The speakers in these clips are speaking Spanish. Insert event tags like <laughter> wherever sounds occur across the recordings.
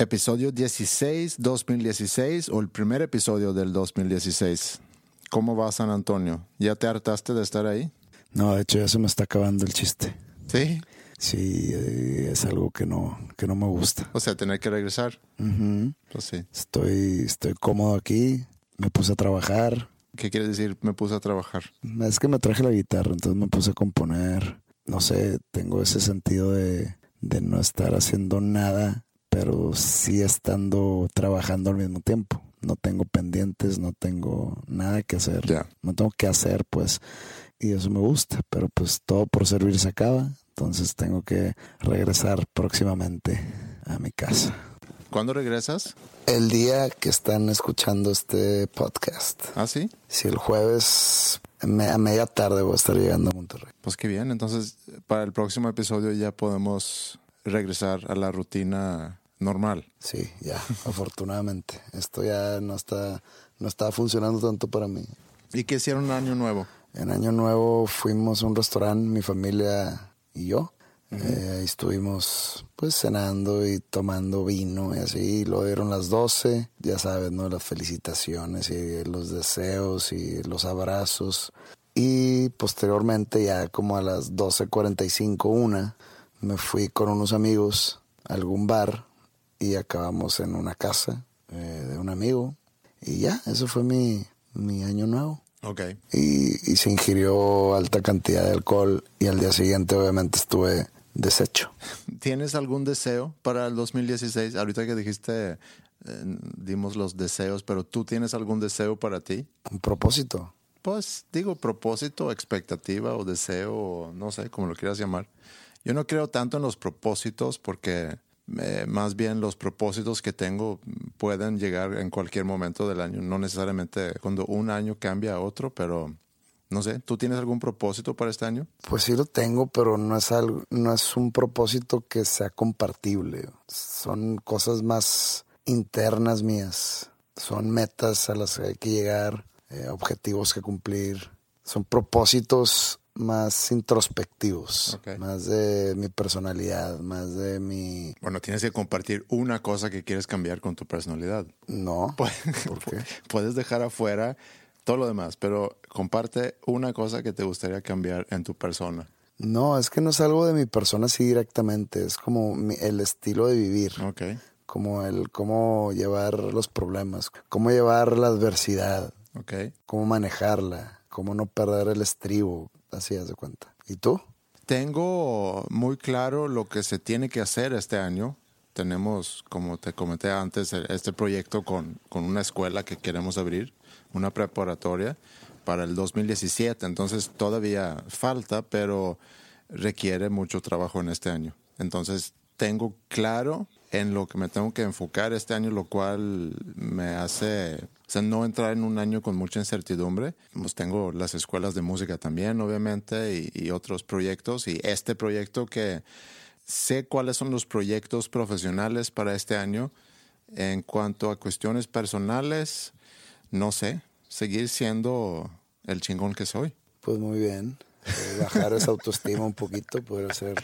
Episodio 16, 2016 o el primer episodio del 2016. ¿Cómo va San Antonio? ¿Ya te hartaste de estar ahí? No, de hecho ya se me está acabando el chiste. Sí. Sí, eh, es algo que no, que no me gusta. O sea, tener que regresar. Ujú. Pues sí. Estoy, estoy cómodo aquí, me puse a trabajar. ¿Qué quiere decir? Me puse a trabajar. Es que me traje la guitarra, entonces me puse a componer. No sé, tengo ese sentido de, de no estar haciendo nada, pero sí estando trabajando al mismo tiempo. No tengo pendientes, no tengo nada que hacer. Ya. No tengo que hacer, pues, y eso me gusta, pero pues todo por servir se acaba. Entonces tengo que regresar próximamente a mi casa. ¿Cuándo regresas? El día que están escuchando este podcast, ¿Ah, sí? si el jueves a media tarde voy a estar llegando a Monterrey. Pues qué bien. Entonces, para el próximo episodio ya podemos regresar a la rutina normal. Sí, ya, <laughs> afortunadamente. Esto ya no está, no está funcionando tanto para mí. ¿Y qué hicieron un año nuevo? En Año Nuevo fuimos a un restaurante, mi familia y yo. Eh, ahí estuvimos pues cenando y tomando vino y así. Lo dieron las 12, ya sabes, ¿no? Las felicitaciones y los deseos y los abrazos. Y posteriormente ya como a las 12.45, una, me fui con unos amigos a algún bar y acabamos en una casa eh, de un amigo. Y ya, eso fue mi, mi año nuevo Ok. y, y se ingirió alta cantidad de alcohol y al día siguiente obviamente estuve deshecho. ¿Tienes algún deseo para el 2016? Ahorita que dijiste, eh, dimos los deseos, pero ¿tú tienes algún deseo para ti? Un propósito. Pues digo propósito, expectativa o deseo, o no sé, como lo quieras llamar. Yo no creo tanto en los propósitos porque eh, más bien los propósitos que tengo pueden llegar en cualquier momento del año, no necesariamente cuando un año cambia a otro, pero no sé, ¿tú tienes algún propósito para este año? Pues sí lo tengo, pero no es algo, no es un propósito que sea compartible. Son cosas más internas mías. Son metas a las que hay que llegar, eh, objetivos que cumplir. Son propósitos más introspectivos, más de mi personalidad, más de mi... Bueno, tienes que compartir una cosa que quieres cambiar con tu personalidad. No, <laughs> ¿por qué? Puedes dejar afuera todo lo demás, pero comparte una cosa que te gustaría cambiar en tu persona. No, es que no es algo de mi persona así directamente, es como mi- el estilo de vivir, Ok. como el cómo llevar los problemas, cómo llevar la adversidad, cómo manejarla, cómo no perder el estribo, así haz de cuenta. ¿Y tú? Tengo muy claro lo que se tiene que hacer este año. Tenemos, como te comenté antes, e- este proyecto con, con una escuela que queremos abrir, una preparatoria para el 2017. Entonces todavía falta, pero requiere mucho trabajo en este año. Entonces tengo claro en lo que me tengo que enfocar este año, lo cual me hace, o sea, no entrar en un año con mucha incertidumbre. Pues tengo las escuelas de música también, obviamente, y, y otros proyectos, y este proyecto que sé cuáles son los proyectos profesionales para este año. En cuanto a cuestiones personales, no sé, seguir siendo el chingón que soy. Pues muy bien. Eh, Bajar esa autoestima un poquito puede ser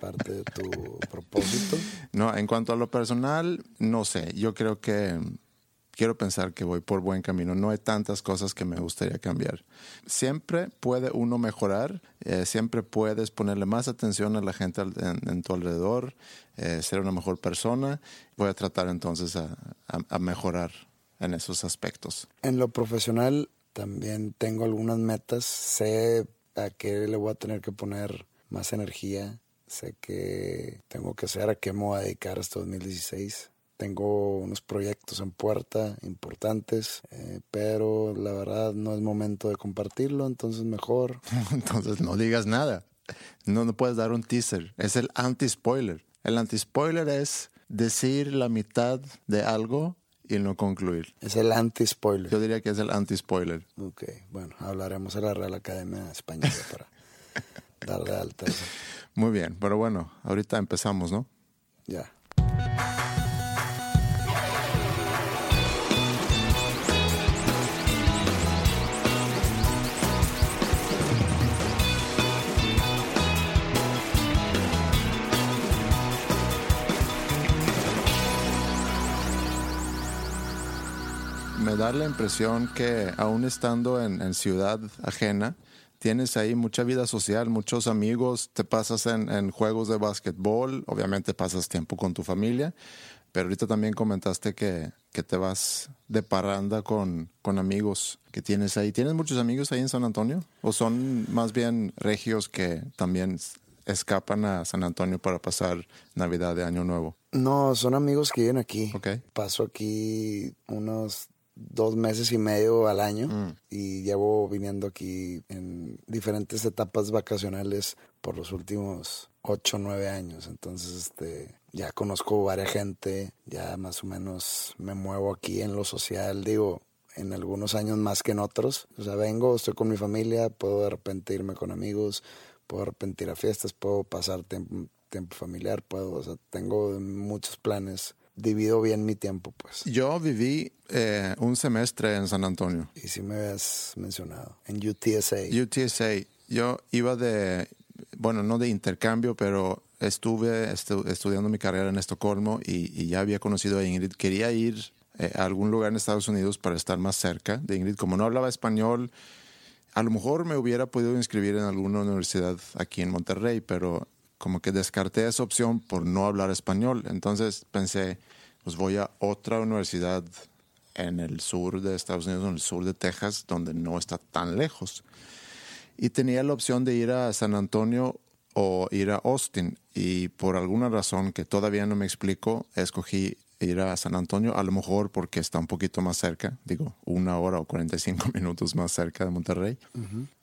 parte de tu propósito. No, en cuanto a lo personal, no sé. Yo creo que quiero pensar que voy por buen camino. No hay tantas cosas que me gustaría cambiar. Siempre puede uno mejorar, eh, siempre puedes ponerle más atención a la gente en, tu alrededor, eh, ser una mejor persona. Voy a tratar entonces a, a mejorar en esos aspectos. En lo profesional también tengo algunas metas. Sé a qué le voy a tener que poner más energía. Sé que tengo que saber a qué me voy a dedicar este 2016 tengo unos proyectos en puerta importantes, eh, pero la verdad no es momento de compartirlo, entonces mejor. <laughs> entonces no digas nada. No, no puedes dar un teaser. Es el anti-spoiler. El anti-spoiler es decir la mitad de algo y no concluir. Es el anti-spoiler. Yo diría que es el anti-spoiler. Ok, bueno, hablaremos a la Real Academia Española para <laughs> darle alta. Muy bien, pero bueno, ahorita empezamos, ¿no? Ya. Me da la impresión que aún estando en, ciudad ajena, tienes ahí mucha vida social, muchos amigos, te pasas en, juegos de básquetbol, obviamente pasas tiempo con tu familia, pero ahorita también comentaste que, que te vas de parranda con, con amigos que tienes ahí. ¿Tienes muchos amigos ahí en San Antonio? ¿O son más bien regios que también escapan a San Antonio para pasar Navidad de Año Nuevo? No, son amigos que viven aquí. Okay. Paso aquí unos dos meses y medio al año mm. y llevo viniendo aquí en diferentes etapas vacacionales por los últimos ocho, nueve años. Entonces, este, ya conozco varias gente, ya más o menos me muevo aquí en lo social, digo, en algunos años más que en otros. O sea, vengo, estoy con mi familia, puedo de repente irme con amigos, puedo de repente ir a fiestas, puedo pasar tiempo, tiempo familiar, puedo, o sea, tengo muchos planes divido bien mi tiempo, pues. Yo viví eh, un semestre en San Antonio. Y si me habías mencionado, en UTSA. UTSA. Yo iba de, bueno, no de intercambio, pero estuve estudiando mi carrera en Estocolmo y, ya había conocido a Ingrid. Quería ir eh, a algún lugar en Estados Unidos para estar más cerca de Ingrid. Como no hablaba español, a lo mejor me hubiera podido inscribir en alguna universidad aquí en Monterrey, pero como que descarté esa opción por no hablar español. Entonces pensé, pues voy a otra universidad en el sur de Estados Unidos, en el sur de Texas, donde no está tan lejos. Y tenía la opción de ir a San Antonio o ir a Austin. Y por alguna razón que todavía no me explico, escogí ir a San Antonio, a lo mejor porque está un poquito más cerca, digo, una hora o 45 <laughs> minutos más cerca de Monterrey.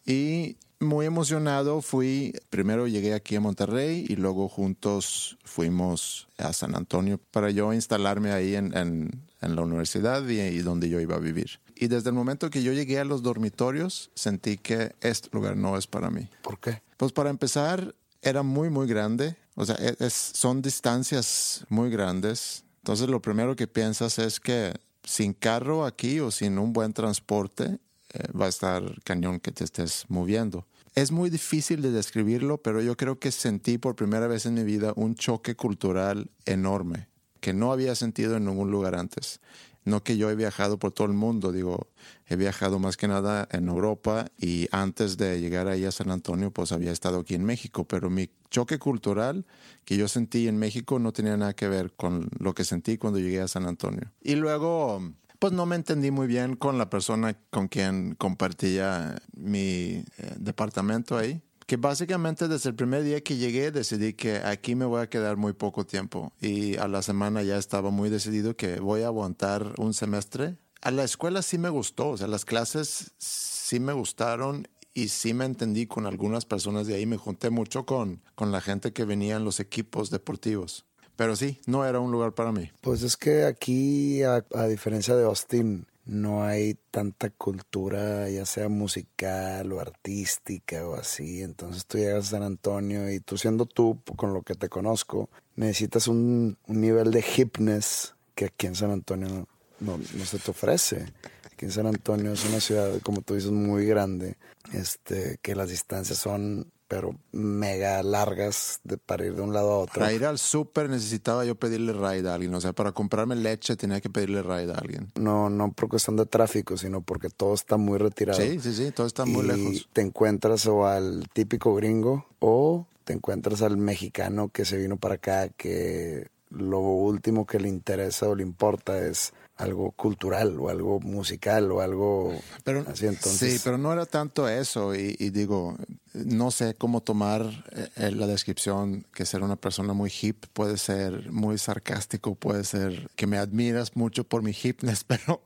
Y muy emocionado fui, primero llegué aquí a Monterrey y luego juntos fuimos a San Antonio para yo instalarme ahí en, en, la universidad y, y, donde yo iba a vivir. Y desde el momento que yo llegué a los dormitorios, sentí que este lugar no es para mí. ¿Por qué? Pues para empezar, era muy, muy grande. O sea, e, es, son distancias muy grandes. Entonces lo primero que piensas es que sin carro aquí o sin un buen transporte, eh, va a estar cañón que te estés moviendo. Es muy difícil de describirlo, pero yo creo que sentí por primera vez en mi vida un choque cultural enorme que no había sentido en ningún lugar antes. No que yo he viajado por todo el mundo, digo, he viajado más que nada en Europa y antes de llegar ahí a San Antonio, pues había estado aquí en México, pero mi choque cultural que yo sentí en México no tenía nada que ver con lo que sentí cuando llegué a San Antonio. Y luego pues no me entendí muy bien con la persona con quien compartía mi eh, departamento ahí. Que básicamente desde el primer día que llegué decidí que aquí me voy a quedar muy poco tiempo y a la semana ya estaba muy decidido que voy a aguantar un semestre. A la escuela sí me gustó, o sea, las clases sí me gustaron y sí me entendí con algunas personas de ahí. Me junté mucho con, con la gente que venía en los equipos deportivos. Pero sí, no era un lugar para mí. Pues es que aquí, a, diferencia de Austin, no hay tanta cultura, ya sea musical o artística o así. Entonces tú llegas a San Antonio y tú siendo tú, con lo que te conozco, necesitas un, nivel de hipness que aquí en San Antonio no, no, se te ofrece. Aquí en San Antonio es una ciudad, como tú dices, muy grande, este, que las distancias son pero mega largas de, para ir de un lado a otro. Para ir al súper necesitaba yo pedirle ride a alguien. O sea, para comprarme leche tenía que pedirle ride a alguien. No, no por cuestión de tráfico, sino porque todo está muy retirado. Sí, sí, sí, todo está muy y lejos. Te encuentras o al típico gringo o te encuentras al mexicano que se vino para acá que lo último que le interesa o le importa es algo cultural o algo musical o algo pero, así entonces sí pero no era tanto eso y, y digo no sé cómo tomar eh, la descripción que ser una persona muy hip puede ser muy sarcástico puede ser que me admiras mucho por mi hipness <laughs> pero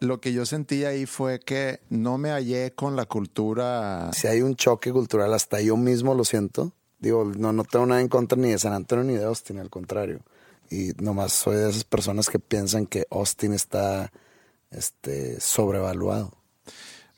lo que yo sentí ahí fue que no me hallé con la cultura si hay un choque cultural hasta yo mismo lo siento. Digo no no tengo nada en contra ni de San Antonio ni de Austin al contrario y nomás soy de esas personas que piensan que Austin está este, sobrevaluado.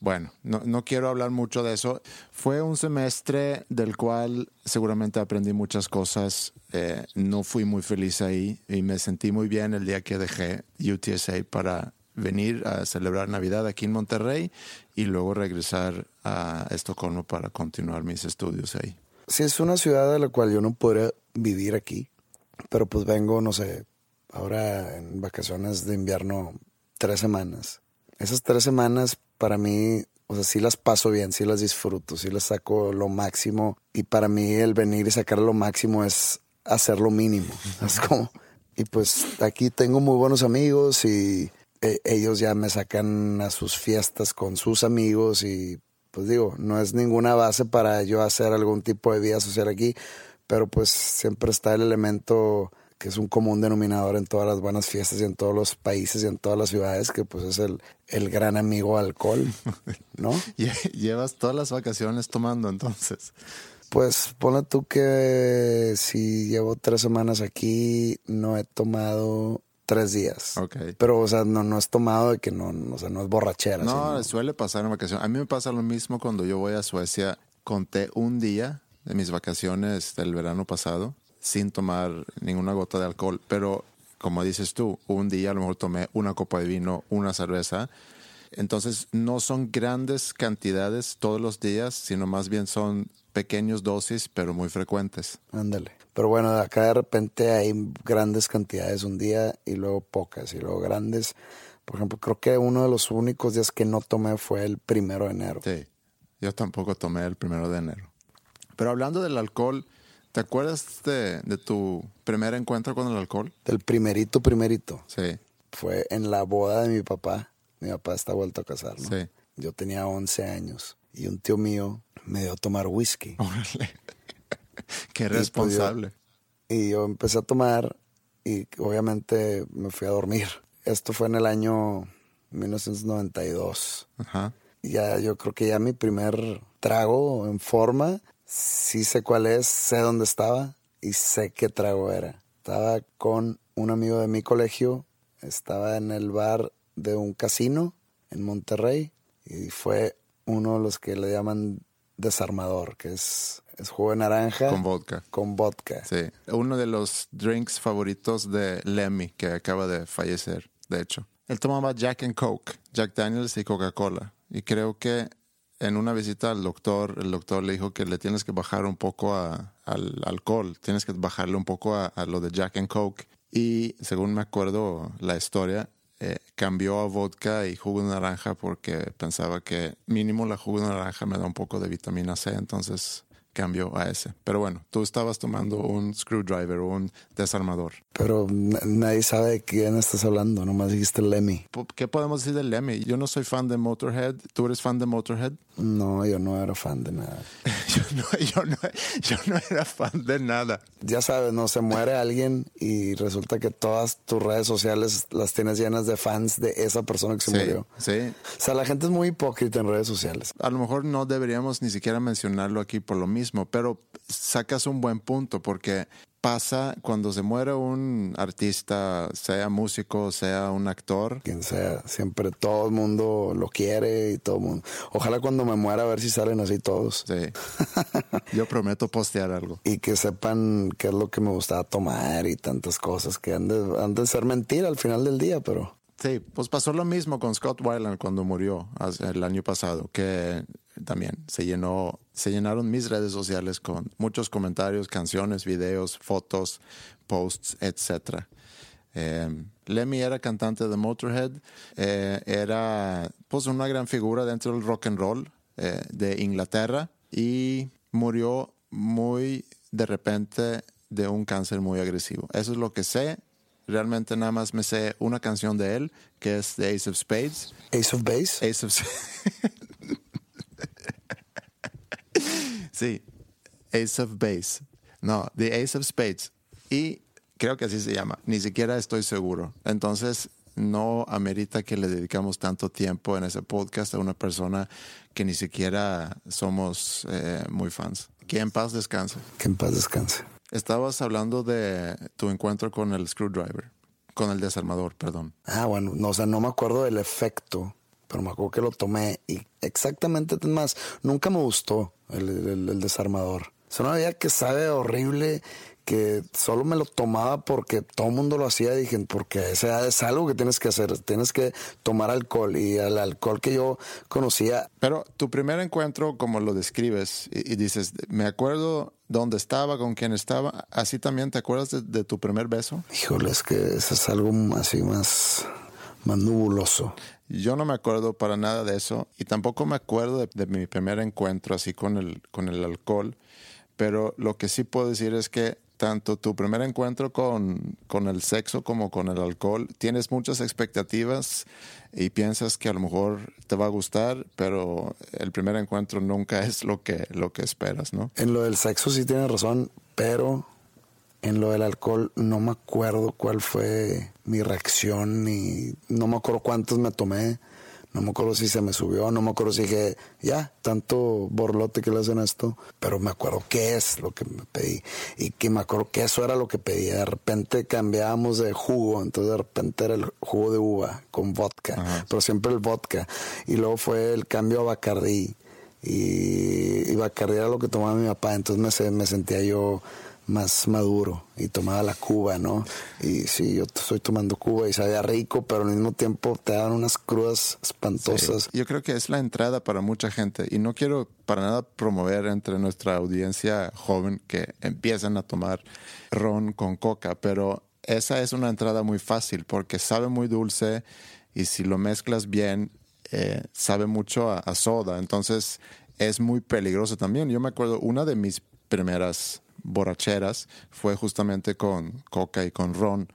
Bueno, no, no, quiero hablar mucho de eso. Fue un semestre del cual seguramente aprendí muchas cosas. Eh, no fui muy feliz ahí y me sentí muy bien el día que dejé UTSA para venir a celebrar Navidad aquí en Monterrey y luego regresar a Estocolmo para continuar mis estudios ahí. Sí, es una ciudad de la cual yo no podría vivir aquí pero pues vengo, no sé, ahora en vacaciones de invierno tres semanas. Esas tres semanas para mí, o sea, sí las paso bien, sí las disfruto, sí las saco lo máximo. Y para mí el venir y sacar lo máximo es hacer lo mínimo. <laughs> Es como, y pues aquí tengo muy buenos amigos y eh, ellos ya me sacan a sus fiestas con sus amigos y pues digo, no es ninguna base para yo hacer algún tipo de vida social aquí, pero pues siempre está el elemento que es un común denominador en todas las buenas fiestas y en todos los países y en todas las ciudades, que pues es el, el gran amigo alcohol, <laughs> ¿no? Llevas todas las vacaciones tomando entonces. Pues ponle tú que si llevo tres semanas aquí, no he tomado tres días. Ok. Pero, o sea, no, no es tomado de que no, o sea, no es borrachera. No, sino- suele pasar en vacaciones. A mí me pasa lo mismo cuando yo voy a Suecia. Conté un día de mis vacaciones del verano pasado sin tomar ninguna gota de alcohol, pero como dices tú, un día a lo mejor tomé una copa de vino, una cerveza. Entonces no son grandes cantidades todos los días, sino más bien son pequeños dosis, pero muy frecuentes. Ándale. Pero bueno, acá de repente hay grandes cantidades un día y luego pocas y luego grandes. Por ejemplo, creo que uno de los únicos días que no tomé fue el primero de enero. Sí, yo tampoco tomé el primero de enero. Pero hablando del alcohol, ¿te acuerdas de, de tu primer encuentro con el alcohol? Del primerito, primerito. Sí, Fue en la boda de mi papá. Mi papá está vuelto a casar, ¿no? Sí. Yo tenía 11 años y un tío mío me dio a tomar whisky. órale. <laughs> Qué pues, responsable. Y yo empecé a tomar y obviamente me fui a dormir. Esto fue en el año 1992. Ajá. Ya yo creo que ya mi primer trago en forma, sí sé cuál es, sé dónde estaba y sé qué trago era. Estaba con un amigo de mi colegio, estaba en el bar de un casino en Monterrey y fue uno de los que le llaman desarmador, que es, es jugo de naranja Con vodka. con vodka. Sí. Uno de los drinks favoritos de Lemmy, que acaba de fallecer, de hecho. Él tomaba Jack and Coke, Jack Daniels y Coca-Cola. Y creo que en una visita al doctor, el doctor le dijo que le tienes que bajar un poco a- al alcohol, tienes que bajarle un poco a, a lo de Jack and Coke. Y según me acuerdo la historia, eh, cambió a vodka y jugo de naranja porque pensaba que mínimo la jugo de naranja me da un poco de vitamina C, entonces cambió a ese. Pero bueno, tú estabas tomando un screwdriver o un desarmador. Pero na- nadie sabe de quién estás hablando, nomás dijiste Lemmy. ¿Qué podemos decir del Lemmy? Yo no soy fan de Motorhead. ¿Tú eres fan de Motorhead? No, yo no era fan de nada. <laughs> Yo no, yo no, yo no era fan de nada. Ya sabes, no se muere alguien y resulta que todas tus redes sociales las tienes llenas de fans de esa persona que se Sí, murió. sí. O sea, la gente es muy hipócrita en redes sociales. A lo mejor no deberíamos ni siquiera mencionarlo aquí por lo mismo, pero sacas un buen punto porque pasa cuando se muere un artista, sea músico, sea un actor. Quien sea, siempre todo el mundo lo quiere y todo el mundo. Ojalá cuando me muera a ver si salen así todos. Sí. <laughs> Yo prometo postear algo. Y que sepan qué es lo que me gustaba tomar y tantas cosas que han de, han de ser mentira al final del día, pero Sí, pues pasó lo mismo con Scott Weiland cuando murió el año pasado, que también se llenó, se llenaron mis redes sociales con muchos comentarios, canciones, videos, fotos, posts, etc. Eh, Lemmy era cantante de Motorhead, eh, era pues una gran figura dentro del rock and roll eh, de Inglaterra y murió muy de repente de un cáncer muy agresivo. Eso es lo que sé. Realmente nada más me sé una canción de él, que es The Ace of Spades. Ace of Base. Ace of <laughs> <laughs> Sí, Ace of Base. No, The Ace of Spades. Y creo que así se llama. Ni siquiera estoy seguro. Entonces, no amerita que le dedicamos tanto tiempo en ese podcast a una persona que ni siquiera somos eh, muy fans. Que en paz descanse. Que en paz descanse. Estabas hablando de tu encuentro con el screwdriver, con el desarmador, perdón. Ah, bueno, no, o sea, no me acuerdo del efecto, pero me acuerdo que lo tomé y exactamente, más, nunca me gustó el, el- el desarmador. Es una bebida que sabe horrible, que solo me lo tomaba porque todo el mundo lo hacía. Dije, porque esa es algo que tienes que hacer. Tienes que tomar alcohol. Y el alcohol que yo conocía, Pero tu primer encuentro, como lo describes, y, y dices, me acuerdo dónde estaba, con quién estaba, así también te acuerdas de, de tu primer beso. híjole, es que eso es algo así más, más nubuloso. Yo no me acuerdo para nada de eso y tampoco me acuerdo de, mi primer encuentro así con el, con el alcohol, pero lo que sí puedo decir es que tanto tu primer encuentro con, con el sexo como con el alcohol, tienes muchas expectativas y piensas que a lo mejor te va a gustar, pero el primer encuentro nunca es lo que, lo que esperas, ¿no? En lo del sexo sí tienes razón, pero en lo del alcohol no me acuerdo cuál fue mi reacción ni no me acuerdo cuántos me tomé. No me acuerdo si se me subió, no me acuerdo si dije, ya, tanto borlote que le hacen esto, pero me acuerdo qué es lo que me pedí y que me acuerdo que eso era lo que pedí. De repente cambiábamos de jugo, entonces de repente era el jugo de uva con vodka, pero siempre el vodka. Y luego fue el cambio a Bacardí y, y Bacardí era lo que tomaba mi papá, entonces me, me sentía yo más maduro y tomaba la cuba, ¿no? Y sí, yo estoy tomando cuba y sabía rico, pero al mismo tiempo te daban unas crudas espantosas. Yo creo que es la entrada para mucha gente y no quiero para nada promover entre nuestra audiencia joven que empiezan a tomar ron con coca, pero esa es una entrada muy fácil porque sabe muy dulce y si lo mezclas bien eh, sabe mucho a, a soda, entonces es muy peligroso también. Yo me acuerdo una de mis primeras borracheras fue justamente con coca y con ron.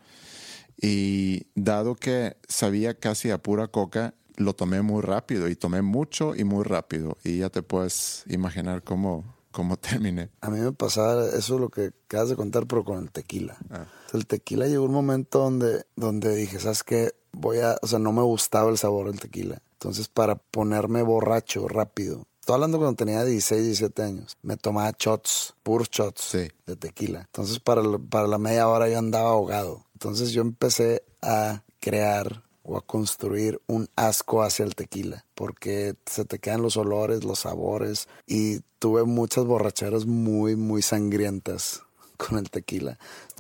Y dado que sabía casi a pura coca, lo tomé muy rápido y tomé mucho y muy rápido. Y ya te puedes imaginar cómo, cómo <laughs> terminé. A mí me pasaba eso es lo que acabas de contar, pero con el tequila. El tequila llegó un momento donde, donde dije, ¿sabes qué? Voy a, o sea, no me gustaba el sabor del tequila. Entonces, para ponerme borracho rápido, estoy hablando cuando tenía 16, 17 años, me tomaba shots, puros shots Sí. de tequila. Entonces, para, la- para la media hora yo andaba ahogado. Entonces, yo empecé a crear o a construir un asco hacia el tequila, porque se te quedan los olores, los sabores, y tuve muchas borracheras muy, muy sangrientas <laughs> con el tequila.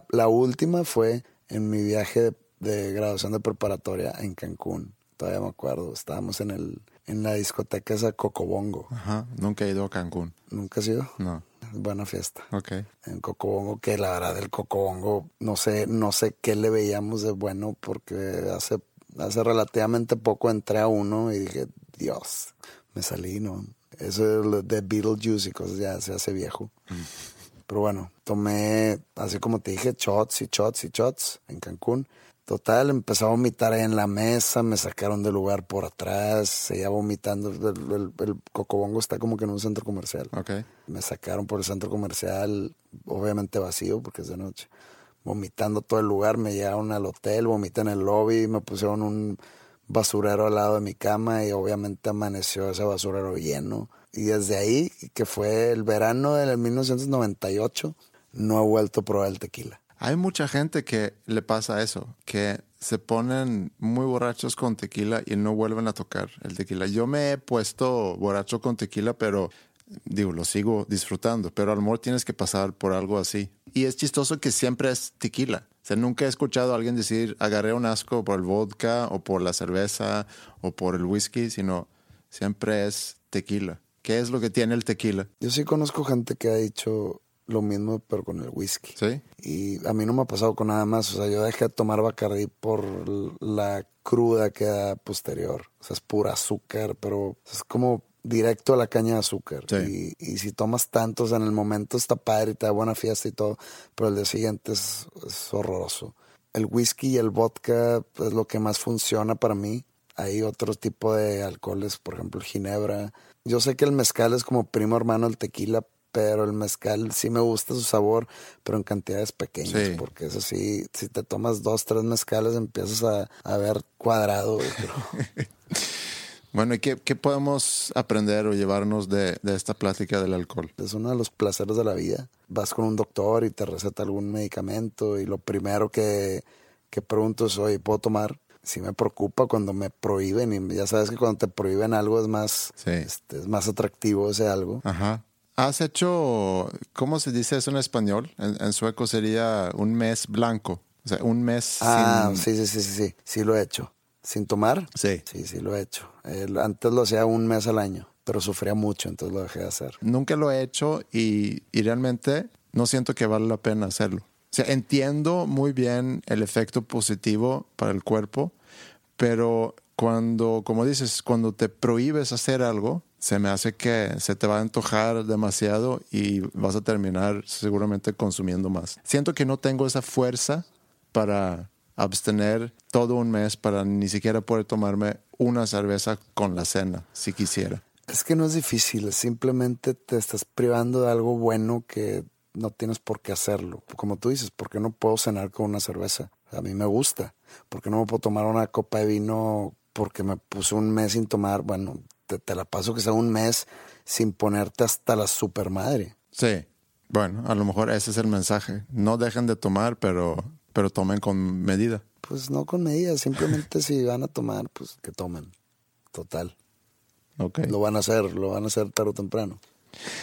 La última fue en mi viaje de, de graduación de preparatoria en Cancún. Todavía me acuerdo, estábamos en el en la discoteca esa Cocobongo. Ajá. Nunca he ido a Cancún. ¿Nunca has ido? No. Buena fiesta Ok. en Cocobongo, que la verdad el Cocobongo, no sé, no sé qué le veíamos de bueno, porque hace, hace relativamente poco entré a uno y dije, Dios, me salí, ¿no? Eso de Beetlejuice y cosas ya se hace viejo. Pero bueno, tomé, así como te dije, shots y shots y shots en Cancún. Total, empecé a vomitar ahí en la mesa, me sacaron del lugar por atrás, seguía vomitando. El, el- el Cocobongo está como que en un centro comercial. Ok. Me sacaron por el centro comercial, obviamente vacío porque es de noche. Vomitando todo el lugar, me llegaron al hotel, vomité en el lobby, me pusieron un basurero al lado de mi cama y obviamente amaneció ese basurero lleno. Y desde ahí, que fue el verano del 1998, no he vuelto a probar el tequila. Hay mucha gente que le pasa eso, que se ponen muy borrachos con tequila y no vuelven a tocar el tequila. Yo me he puesto borracho con tequila, pero digo, lo sigo disfrutando, pero a lo mejor tienes que pasar por algo así. Y es chistoso que siempre es tequila. O sea, nunca he escuchado a alguien decir, agarré un asco por el vodka o por la cerveza o por el whisky, sino siempre es tequila. ¿Qué es lo que tiene el tequila? Yo sí conozco gente que ha dicho lo mismo, pero con el whisky. Sí. Y a mí no me ha pasado con nada más. O sea, yo dejé de tomar Bacardi por la cruda que da posterior. O sea, es pura azúcar, pero es como directo a la caña de azúcar. Sí. Y, y, si tomas tantos, en el momento está padre y te da buena fiesta y todo, pero el día siguiente es, es horroroso. El whisky y el vodka es lo que más funciona para mí. Hay otro tipo de alcoholes, por ejemplo, el ginebra. Yo sé que el mezcal es como primo hermano del tequila, pero el mezcal sí me gusta su sabor, pero en cantidades pequeñas, Sí. porque eso sí, si te tomas dos, tres mezcales empiezas a, a ver cuadrado. pero- <laughs> Bueno, ¿y qué, qué podemos aprender o llevarnos de, de esta plática del alcohol? es uno de los placeres de la vida. Vas con un doctor y te receta algún medicamento y lo primero que, que pregunto es, oye, ¿puedo tomar? Sí me preocupa cuando me prohíben y ya sabes que cuando te prohíben algo es más, Sí. este, es más atractivo ese algo. Ajá. ¿Has hecho, cómo se dice eso en español? En, en sueco sería un mes blanco. O sea, un mes Ah, sin... sí, sí, sí, sí, sí, sí lo he hecho. ¿Sin tomar? Sí. Sí, sí lo he hecho. Antes lo hacía un mes al año, pero sufría mucho, entonces lo dejé de hacer. Nunca lo he hecho y, y realmente no siento que vale la pena hacerlo. O sea, entiendo muy bien el efecto positivo para el cuerpo, pero cuando, como dices, cuando te prohíbes hacer algo, se me hace que se te va a antojar demasiado y vas a terminar seguramente consumiendo más. Siento que no tengo esa fuerza para abstener todo un mes para ni siquiera poder tomarme una cerveza con la cena, si quisiera. Es que no es difícil, simplemente te estás privando de algo bueno que no tienes por qué hacerlo. Como tú dices, ¿por qué no puedo cenar con una cerveza? A mí me gusta. ¿Por qué no me puedo tomar una copa de vino porque me puse un mes sin tomar? Bueno, te, te la paso que sea un mes sin ponerte hasta la super madre. Sí, bueno, a lo mejor ese es el mensaje. No dejen de tomar, pero, pero tomen con medida. Pues no con medidas, simplemente si van a tomar, pues que tomen. Total. Ok. Lo van a hacer, lo van a hacer tarde o temprano.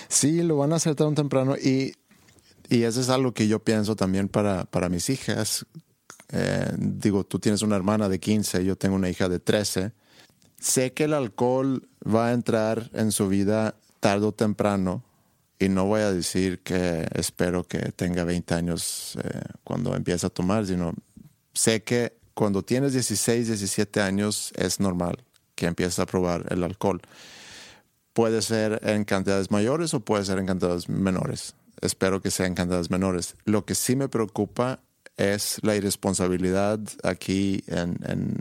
Sí, lo van a hacer tan temprano y, y eso es algo que yo pienso también para, para mis hijas. Eh, digo, tú tienes una hermana de 15, yo tengo una hija de 13. Sé que el alcohol va a entrar en su vida tarde o temprano y no voy a decir que espero que tenga 20 años eh, cuando empiece a tomar, sino sé que cuando tienes 16, 17 años es normal que empieces a probar el alcohol. Puede ser en cantidades mayores o puede ser en cantidades menores. Espero que sea en cantidades menores. Lo que sí me preocupa es la irresponsabilidad aquí en, en,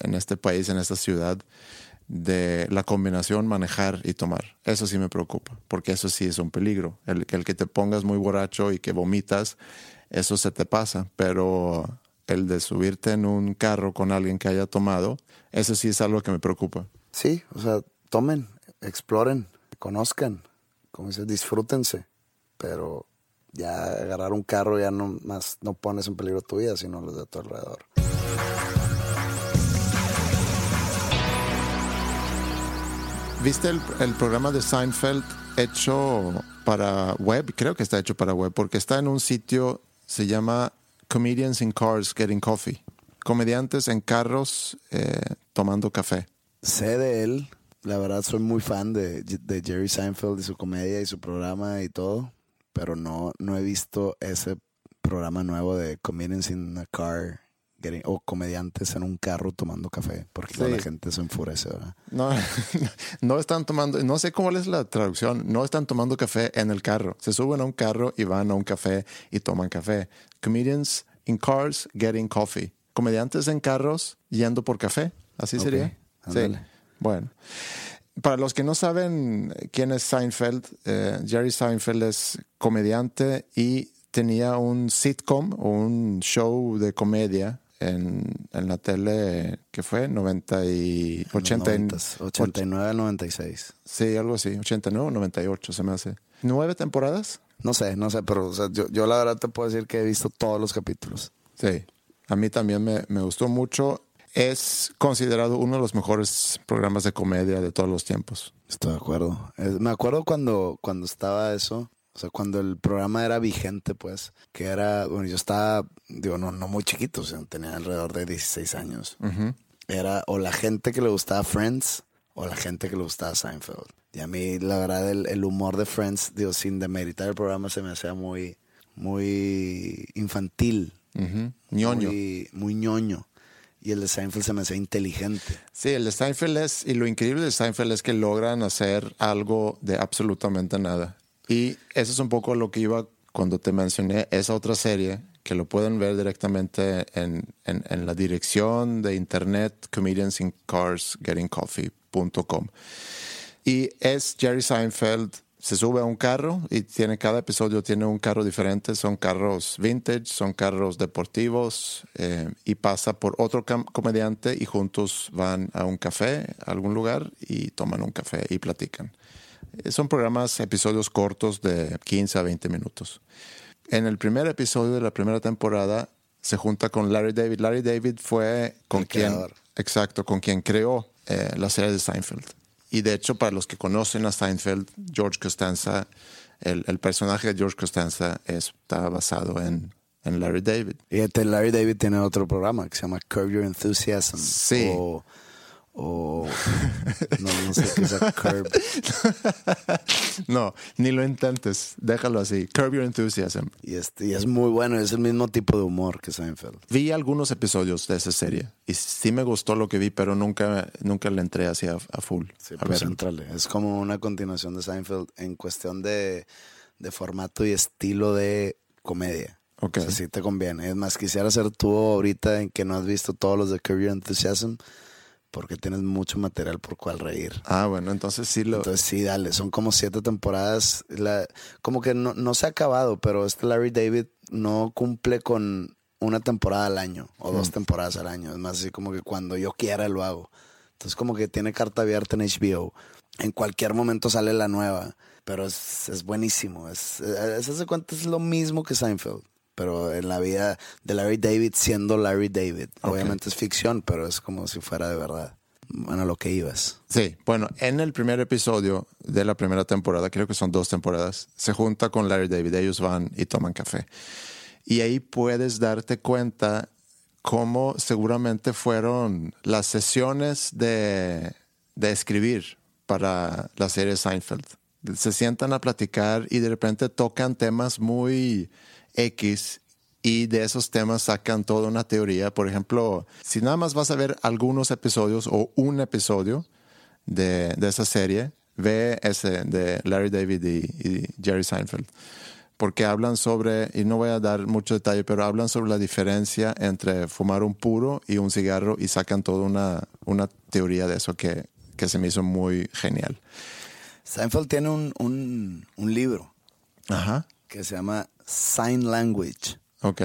en este país, en esta ciudad, de la combinación manejar y tomar. Eso sí me preocupa, porque eso sí es un peligro. El, el que te pongas muy borracho y que vomitas, eso se te pasa, pero el de subirte en un carro con alguien que haya tomado, eso sí es algo que me preocupa. Sí, o sea, tomen, exploren, conozcan, como dices, disfrútense, pero ya agarrar un carro ya no más no pones en peligro tu vida, sino los de tu alrededor. ¿Viste el, el programa de Seinfeld hecho para web? Creo que está hecho para web porque está en un sitio, se llama Comedians in Cars Getting Coffee. Comediantes en carros eh, tomando café. Sé de él, la verdad soy muy fan de, de Jerry Seinfeld y su comedia y su programa y todo, pero no, no he visto ese programa nuevo de Comedians in a Car o comediantes en un carro tomando café, porque Sí. la gente se enfurece, ¿verdad? No, <laughs> no están tomando, no sé cuál es la traducción, no están tomando café en el carro. Se suben a un carro y van a un café y toman café. Comedians in cars getting coffee. Comediantes en carros yendo por café. Así sería. Sí. Bueno. Para los que no saben quién es Seinfeld, eh, Jerry Seinfeld es comediante y tenía un sitcom o un show de comedia en, en la tele que fue 90 y 80 y- 90s, 89 al 96. Sí, algo así, 89 o 98 se me hace. ¿Nueve temporadas? No sé, no sé, pero o sea, yo, yo la verdad te puedo decir que he visto todos los capítulos. Sí, a mí también me, me gustó mucho. Es considerado uno de los mejores programas de comedia de todos los tiempos. Estoy de acuerdo. Es- me acuerdo cuando, cuando estaba eso, o sea, cuando el programa era vigente, pues, que era, bueno, yo estaba, digo, no, no muy chiquito, o sea, tenía alrededor de 16 años. Era o la gente que le gustaba Friends o la gente que le gustaba Seinfeld. Y a mí, la verdad, el, el humor de Friends, digo, sin demeritar el programa, se me hacía muy, muy infantil. Ujú. ñoño. Muy, muy ñoño. Y el de Seinfeld se me hacía inteligente. Sí, el de Seinfeld es, y lo increíble de Seinfeld es que logran hacer algo de absolutamente nada. Y eso es un poco lo que iba cuando te mencioné esa otra serie, que lo pueden ver directamente en, la dirección de internet comediansincarsgettingcoffee.com. Y es Jerry Seinfeld, se sube a un carro y tiene cada episodio tiene un carro diferente. Son carros vintage, son carros deportivos eh, y pasa por otro comediante y juntos van a un café, a algún lugar y toman un café y platican. Son programas, episodios cortos de 15 a 20 minutos. En el primer episodio de la primera temporada se junta con Larry David. Larry David fue con El quien, creador. exacto, con quien creó eh, la serie de Seinfeld. Y de hecho, para los que conocen a Seinfeld, George Costanza, el, el personaje de George Costanza está basado en, en Larry David. Y este Larry David tiene otro programa que se llama Curb Your Enthusiasm. Sí. O, o no, no sé qué es Curb. <laughs> No, ni lo intentes, déjalo así. Curb Your Enthusiasm. Y, este, y es muy bueno, es el mismo tipo de humor que Seinfeld. Vi algunos episodios de esa serie y sí me gustó lo que vi, pero nunca, nunca le entré así a, a full. Sí, a pues ver. entrale. Es como una continuación de Seinfeld en cuestión de, de formato y estilo de comedia. Ok. O sea, sí te conviene. Es más, quisiera ser tú ahorita en que no has visto todos los de Curb Your Enthusiasm porque tienes mucho material por cual reír. Ah, bueno, entonces sí lo... Entonces sí, dale, son como siete temporadas. La, como que no, no se ha acabado, pero este Larry David no cumple con una temporada al año o dos temporadas al año. Es más así como que cuando yo quiera lo hago. Entonces como que tiene carta abierta en HBO. En cualquier momento sale la nueva, pero es, es buenísimo. Es, es, es lo mismo que Seinfeld. Pero en la vida de Larry David siendo Larry David. Ok. Obviamente es ficción, pero es como si fuera de verdad. Bueno, lo que ibas. Sí, bueno, en el primer episodio de la primera temporada, creo que son dos temporadas, se junta con Larry David, ellos van y toman café. Y ahí puedes darte cuenta cómo seguramente fueron las sesiones de, de escribir para la serie Seinfeld. Se sientan a platicar y de repente tocan temas muy X y de esos temas sacan toda una teoría. Por ejemplo, si nada más vas a ver algunos episodios o un episodio de, de esa serie, ve ese de Larry David y, y Jerry Seinfeld. Porque hablan sobre, y no voy a dar mucho detalle, pero hablan sobre la diferencia entre fumar un puro y un cigarro y sacan toda una, una teoría de eso que, que se me hizo muy genial. Seinfeld tiene un, un, un libro Ajá. Que se llama Sign Language. Ok.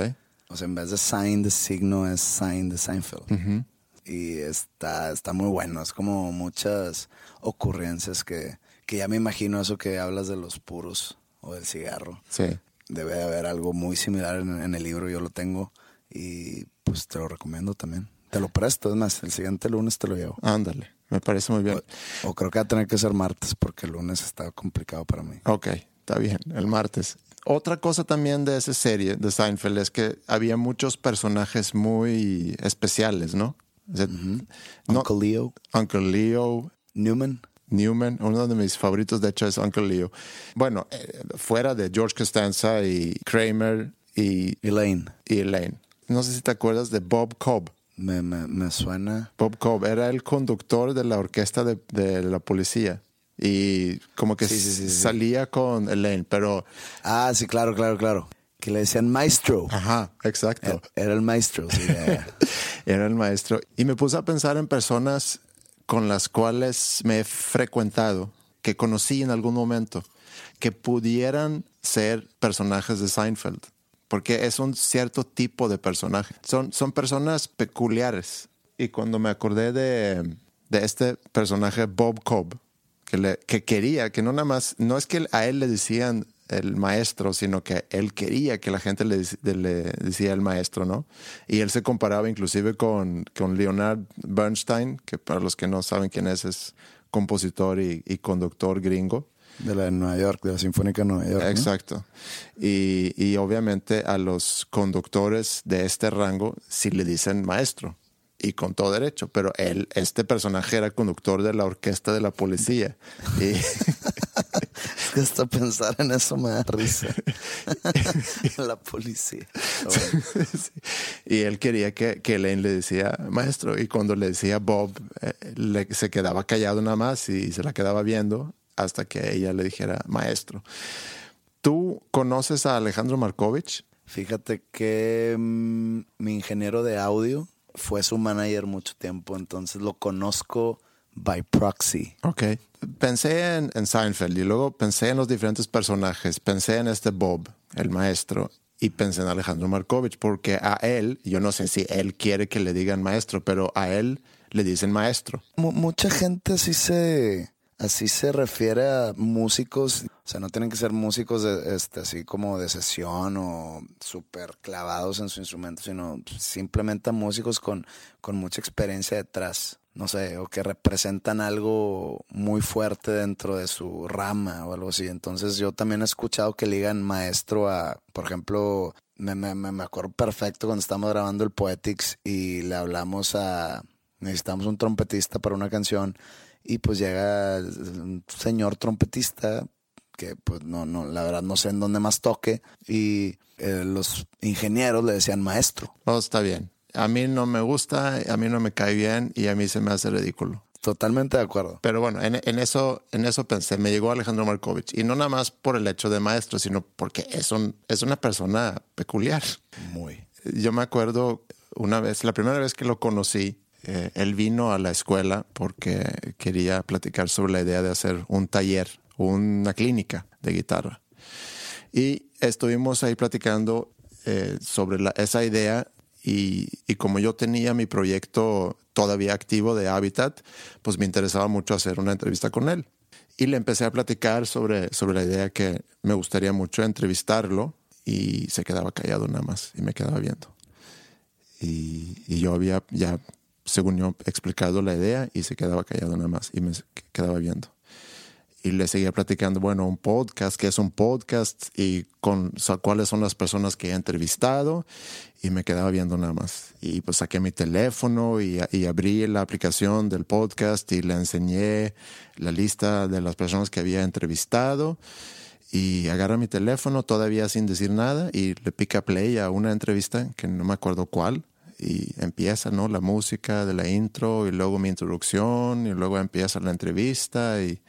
O sea, en vez de sign de signo es sign de Seinfeld. Y está, está muy bueno. Es como muchas ocurrencias que, que ya me imagino eso que hablas de los puros o del cigarro. Sí. Debe de haber algo muy similar en, en el libro. Yo lo tengo y pues te lo recomiendo también. Te lo presto. Es más, el siguiente lunes te lo llevo. Ándale. Me parece muy bien. O creo que va a tener que ser martes porque el lunes está complicado para mí. Ok, está bien, el martes. Otra cosa también de esa serie de Seinfeld es que había muchos personajes muy especiales, ¿no? O sea, no- Uncle Leo, Uncle Leo, Newman. Newman, uno de mis favoritos de hecho es Uncle Leo. Bueno, eh, fuera de George Costanza y Kramer y, Elaine. y Elaine. No sé si te acuerdas de Bob Cobb. Me, me, me suena. Bob Cobb era el conductor de la orquesta de, de la policía y como que Sí, sí, sí, salía con Elaine, pero Ah, sí, claro, claro, claro. Que le decían maestro. ajá, exacto. Era, era el maestro, sí. ya. <laughs> Era el maestro y me puse a pensar en personas con las cuales me he frecuentado, que conocí en algún momento, que pudieran ser personajes de Seinfeld, porque es un cierto tipo de personaje. Son, son personas peculiares. Y cuando me acordé de, de este personaje, Bob Cobb, que, le, que quería, que no nada más, no es que a él le decían el maestro, sino que él quería que la gente le, dec- le decía el maestro, ¿no? Y él se comparaba inclusive con, con Leonard Bernstein, que para los que no saben quién es, es compositor y, y conductor gringo. De la de Nueva York, de la Sinfónica de Nueva York. ¿no? Exacto. Y, y obviamente a los conductores de este rango sí le dicen maestro. Y con todo derecho, pero él, este personaje era conductor de la orquesta de la policía. Y <laughs> Hasta pensar en eso me da risa. <laughs> la policía. Sí. Y él quería que, que Elaine le decía maestro, y cuando le decía Bob, eh, le- se quedaba callado nada más y se la quedaba viendo hasta que ella le dijera maestro. ¿Tú conoces a Alejandro Markovich? Fíjate que mm, mi ingeniero de audio fue su manager mucho tiempo, entonces lo conozco by proxy. Ok. Pensé en, en Seinfeld y luego pensé en los diferentes personajes. Pensé en este Bob, el maestro, y pensé en Alejandro Markovich, porque a él, yo no sé si él quiere que le digan maestro, pero a él le dicen maestro. Mu- mucha gente así se así se refiere a músicos, o sea, no tienen que ser músicos de, este, así como de sesión o súper clavados en su instrumento, sino simplemente a músicos con, con mucha experiencia detrás, no sé, o que representan algo muy fuerte dentro de su rama o algo así. Entonces yo también he escuchado que le digan maestro a, por ejemplo, me, me me acuerdo perfecto cuando estábamos grabando el Poetics y le hablamos a, necesitamos un trompetista para una canción y pues llega un señor trompetista que pues no, no, la verdad no sé en dónde más toque y eh, los ingenieros le decían maestro. Oh, está bien. A mí no me gusta, a mí no me cae bien y a mí se me hace ridículo. Totalmente de acuerdo. Pero bueno, en, en eso, en eso pensé, me llegó Alejandro Markovich. Y no nada más por el hecho de maestro, sino porque es, un, es una persona peculiar. Muy. Yo me acuerdo una vez, la primera vez que lo conocí, eh, él vino a la escuela porque quería platicar sobre la idea de hacer un taller, una clínica de guitarra. Y estuvimos ahí platicando eh, sobre la- esa idea y, y como yo tenía mi proyecto todavía activo de Habitat, pues me interesaba mucho hacer una entrevista con él. Y le empecé a platicar sobre, sobre la idea que me gustaría mucho entrevistarlo y se quedaba callado nada más y me quedaba viendo. Y, y yo había ya, según yo, explicado la idea y se quedaba callado nada más y me quedaba viendo. Y le seguía platicando, bueno, un podcast, ¿qué es un podcast? Y con o cuáles son las personas que he entrevistado. Y me quedaba viendo nada más. Y pues saqué mi teléfono y, y abrí la aplicación del podcast y le enseñé la lista de las personas que había entrevistado. Y agarra mi teléfono todavía sin decir nada y le pica play a una entrevista que no me acuerdo cuál. Y empieza, ¿no? La música de la intro y luego mi introducción y luego empieza la entrevista y,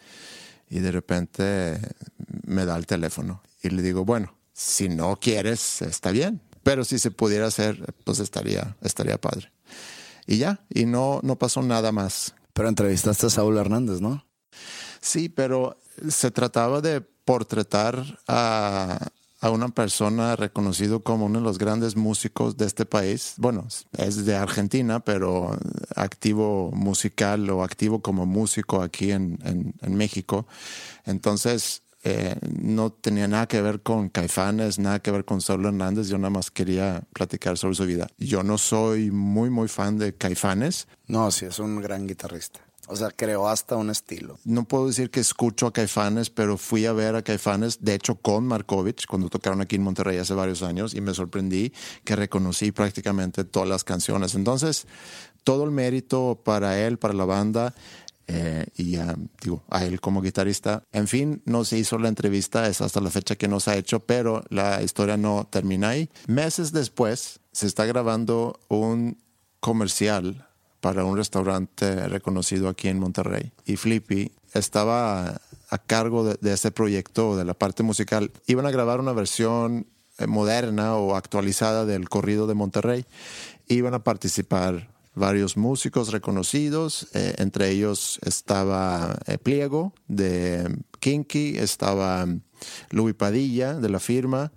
y de repente me da el teléfono. Y le digo, bueno, si no quieres, está bien. Pero si se pudiera hacer, pues estaría, estaría padre. Y ya, y no, no pasó nada más. Pero entrevistaste a Saúl Hernández, ¿no? Sí, pero se trataba de portretar a, a una persona reconocido como uno de los grandes músicos de este país. Bueno, es de Argentina, pero activo musical o activo como músico aquí en, en, México. Entonces, eh, no tenía nada que ver con Caifanes, nada que ver con Saúl Hernández. Yo nada más quería platicar sobre su vida. Yo no soy muy, muy fan de Caifanes. No, sí, es un gran guitarrista. O sea, creó hasta un estilo. No puedo decir que escucho a Caifanes, pero fui a ver a Caifanes, de hecho, con Markovich, cuando tocaron aquí en Monterrey hace varios años, y me sorprendí que reconocí prácticamente todas las canciones. Entonces, todo el mérito para él, para la banda. Eh, y a, digo, a él como guitarrista. En fin, no se hizo la entrevista, es hasta la fecha que no se ha hecho, pero la historia no termina ahí. Meses después se está grabando un comercial para un restaurante reconocido aquí en Monterrey. Y Flippy estaba a cargo de, ese proyecto, de la parte musical. Iban a grabar una versión eh, moderna o actualizada del corrido de Monterrey. Iban a participar varios músicos reconocidos, eh, entre ellos estaba eh, Pliego de Kinky, estaba Louis Padilla de la firma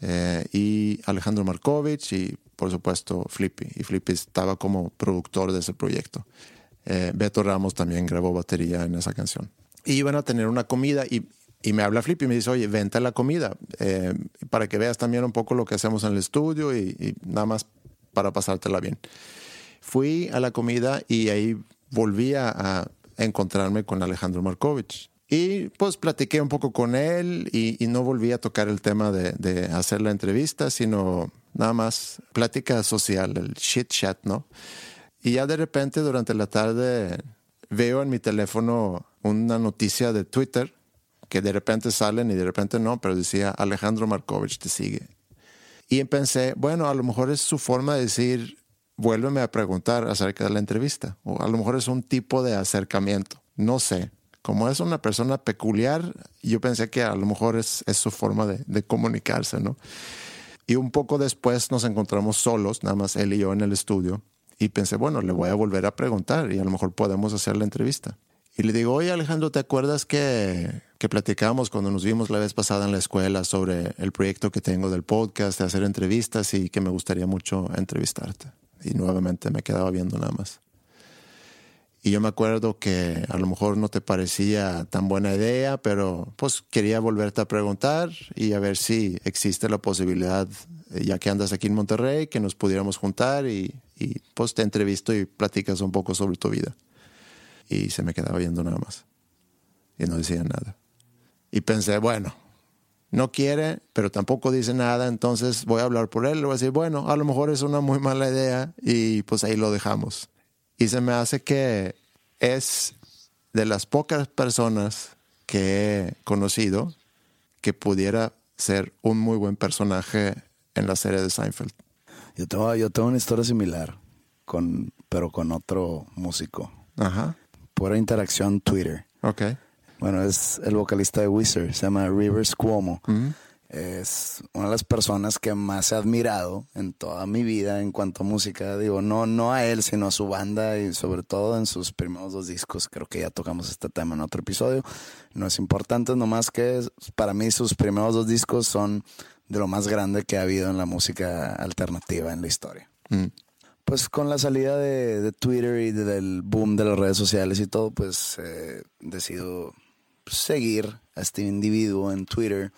eh, y Alejandro Markovich y por supuesto Flippy. Y Flippy estaba como productor de ese proyecto. Eh, Beto Ramos también grabó batería en esa canción. Y iban a tener una comida y, y me habla Flippy y me dice, oye, vente a la comida eh, para que veas también un poco lo que hacemos en el estudio y, y nada más para pasártela bien fui a la comida y ahí volví a, encontrarme con Alejandro Markovich. Y pues platiqué un poco con él y, y no volví a tocar el tema de, de, hacer la entrevista, sino nada más plática social, el shit chat, ¿no? Y ya de repente durante la tarde veo en mi teléfono una noticia de Twitter que de repente salen y de repente no, pero decía Alejandro Markovich te sigue. Y pensé, bueno, a lo mejor es su forma de decir, vuélveme a preguntar acerca de la entrevista. O a lo mejor es un tipo de acercamiento. No sé. Como es una persona peculiar, yo pensé que a lo mejor es, su forma de, de comunicarse, ¿no? Y un poco después nos encontramos solos, nada más él y yo en el estudio. Y pensé, bueno, le voy a volver a preguntar y a lo mejor podemos hacer la entrevista. Y le digo, oye Alejandro, ¿te acuerdas que, que platicamos cuando nos vimos la vez pasada en la escuela sobre el proyecto que tengo del podcast, de hacer entrevistas y que me gustaría mucho entrevistarte? Y nuevamente me quedaba viendo nada más. Y yo me acuerdo que a lo mejor no te parecía tan buena idea, pero pues quería volverte a preguntar y a ver si existe la posibilidad, ya que andas aquí en Monterrey, que nos pudiéramos juntar y, y pues te entrevisto y platicas un poco sobre tu vida. Y se me quedaba viendo nada más. Y no decía nada. Y pensé, bueno, no quiere, pero tampoco dice nada, entonces voy a hablar por él, le voy a decir, bueno, a lo mejor es una muy mala idea y pues ahí lo dejamos. Y se me hace que es de las pocas personas que he conocido que pudiera ser un muy buen personaje en la serie de Seinfeld. Yo tengo, yo tengo una historia similar, con, pero con otro músico. Ajá. Pura interacción Twitter. Ok. Bueno, es el vocalista de Wizard, se llama Rivers Cuomo. Es una de las personas que más he admirado en toda mi vida en cuanto a música. Digo, no, no a él, sino a su banda y sobre todo en sus primeros dos discos. Creo que ya tocamos este tema en otro episodio. No es importante, nomás que para mí sus primeros dos discos son de lo más grande que ha habido en la música alternativa en la historia. Mm. Pues con la salida de, de Twitter y de- del boom de las redes sociales y todo, pues eh, decido seguir a este individuo en Twitter